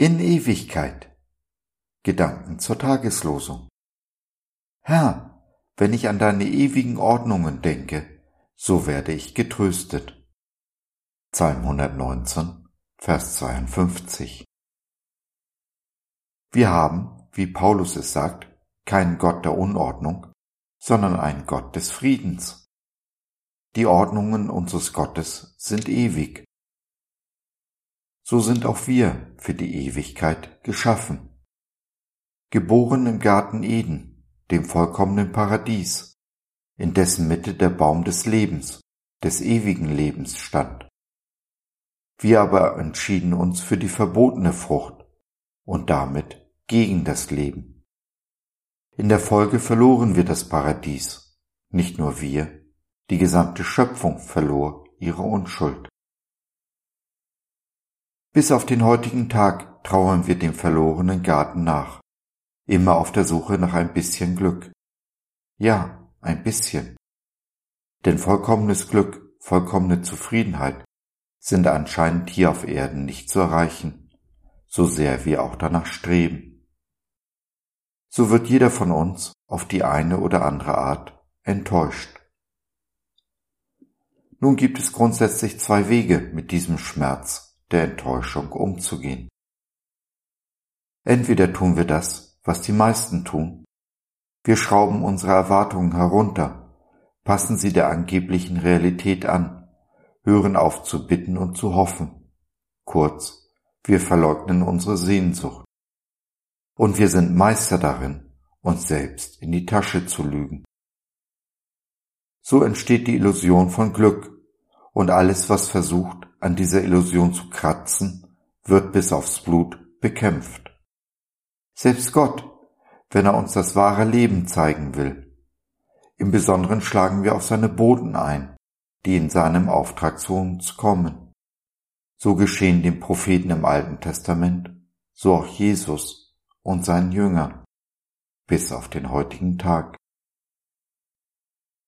Ewigkeit. Gedanken zur Tageslosung. Herr, wenn ich an deine ewigen Ordnungen denke, so werde ich getröstet. Psalm 119, Vers 52. Wir haben, wie Paulus es sagt, keinen Gott der Unordnung, sondern einen Gott des Friedens. Die Ordnungen unseres Gottes sind ewig. So sind auch wir für die Ewigkeit geschaffen. Geboren im Garten Eden, dem vollkommenen Paradies, in dessen Mitte der Baum des Lebens, des ewigen Lebens stand. Wir aber entschieden uns für die verbotene Frucht und damit gegen das Leben. In der Folge verloren wir das Paradies, nicht nur wir, die gesamte Schöpfung verlor ihre Unschuld. Bis auf den heutigen Tag trauern wir dem verlorenen Garten nach, immer auf der Suche nach ein bisschen Glück. Ja, ein bisschen. Denn vollkommenes Glück, vollkommene Zufriedenheit sind anscheinend hier auf Erden nicht zu erreichen, so sehr wir auch danach streben. So wird jeder von uns auf die eine oder andere Art enttäuscht. Nun gibt es grundsätzlich zwei Wege, mit diesem Schmerz der Enttäuschung umzugehen. Entweder tun wir das, was die meisten tun. Wir schrauben unsere Erwartungen herunter, passen sie der angeblichen Realität an, hören auf zu bitten und zu hoffen. Kurz, wir verleugnen unsere Sehnsucht. Und wir sind Meister darin, uns selbst in die Tasche zu lügen. So entsteht die Illusion von Glück, und alles, was versucht, an dieser Illusion zu kratzen, wird bis aufs Blut bekämpft. Selbst Gott, wenn er uns das wahre Leben zeigen will. Im Besonderen schlagen wir auf seine Boden ein, die in seinem Auftrag zu uns kommen. So geschehen dem Propheten im Alten Testament, so auch Jesus und seinen Jüngern, bis auf den heutigen Tag.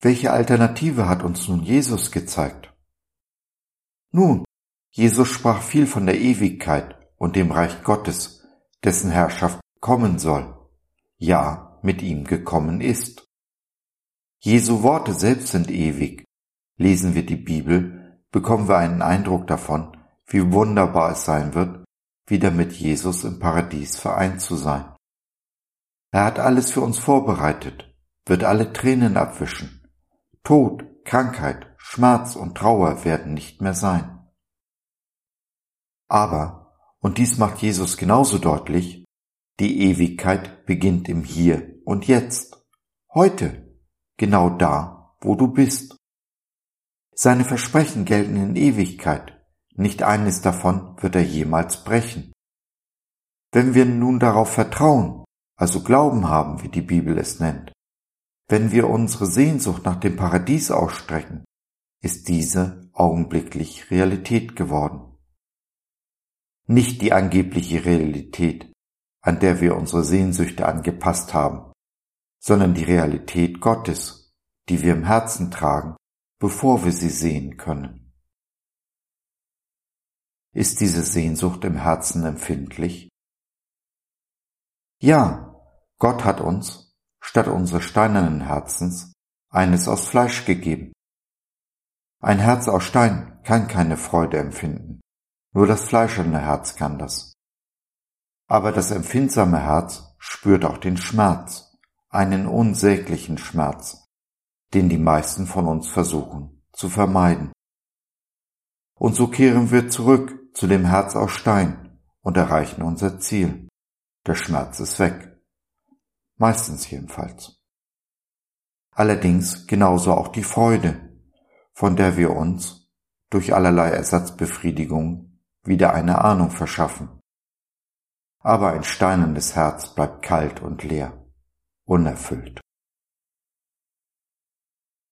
Welche Alternative hat uns nun Jesus gezeigt? Nun, Jesus sprach viel von der Ewigkeit und dem Reich Gottes, dessen Herrschaft kommen soll, ja, mit ihm gekommen ist. Jesu Worte selbst sind ewig. Lesen wir die Bibel, bekommen wir einen Eindruck davon, wie wunderbar es sein wird, wieder mit Jesus im Paradies vereint zu sein. Er hat alles für uns vorbereitet, wird alle Tränen abwischen, Tod, Krankheit, Schmerz und Trauer werden nicht mehr sein. Aber, und dies macht Jesus genauso deutlich, die Ewigkeit beginnt im Hier und Jetzt, heute, genau da, wo du bist. Seine Versprechen gelten in Ewigkeit, nicht eines davon wird er jemals brechen. Wenn wir nun darauf vertrauen, also Glauben haben, wie die Bibel es nennt, wenn wir unsere Sehnsucht nach dem Paradies ausstrecken, ist diese augenblicklich Realität geworden. Nicht die angebliche Realität, an der wir unsere Sehnsüchte angepasst haben, sondern die Realität Gottes, die wir im Herzen tragen, bevor wir sie sehen können. Ist diese Sehnsucht im Herzen empfindlich? Ja, Gott hat uns, statt unseres steinernen Herzens eines aus Fleisch gegeben. Ein Herz aus Stein kann keine Freude empfinden, nur das fleischerne Herz kann das. Aber das empfindsame Herz spürt auch den Schmerz, einen unsäglichen Schmerz, den die meisten von uns versuchen zu vermeiden. Und so kehren wir zurück zu dem Herz aus Stein und erreichen unser Ziel. Der Schmerz ist weg meistens jedenfalls. Allerdings genauso auch die Freude, von der wir uns durch allerlei Ersatzbefriedigung wieder eine Ahnung verschaffen. Aber ein steinernes Herz bleibt kalt und leer, unerfüllt.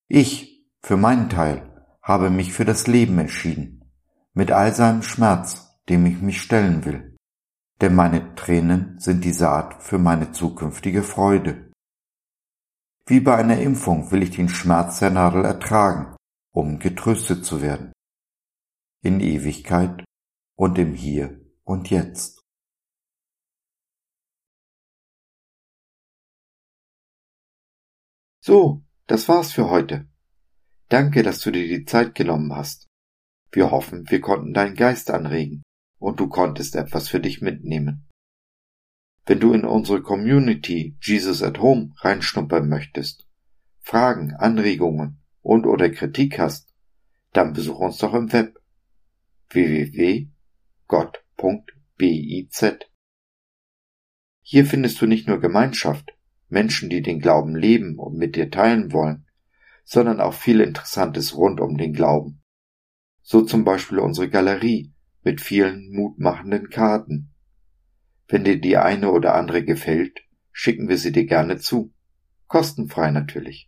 Ich, für meinen Teil, habe mich für das Leben entschieden, mit all seinem Schmerz, dem ich mich stellen will denn meine Tränen sind die Saat für meine zukünftige Freude. Wie bei einer Impfung will ich den Schmerz der Nadel ertragen, um getröstet zu werden. In Ewigkeit und im Hier und Jetzt. So, das war's für heute. Danke, dass du dir die Zeit genommen hast. Wir hoffen, wir konnten deinen Geist anregen und du konntest etwas für dich mitnehmen. Wenn du in unsere Community Jesus at Home reinschnuppern möchtest, Fragen, Anregungen und oder Kritik hast, dann besuch uns doch im Web www.gott.biz. Hier findest du nicht nur Gemeinschaft, Menschen, die den Glauben leben und mit dir teilen wollen, sondern auch viel Interessantes rund um den Glauben. So zum Beispiel unsere Galerie mit vielen mutmachenden Karten. Wenn dir die eine oder andere gefällt, schicken wir sie dir gerne zu. Kostenfrei natürlich.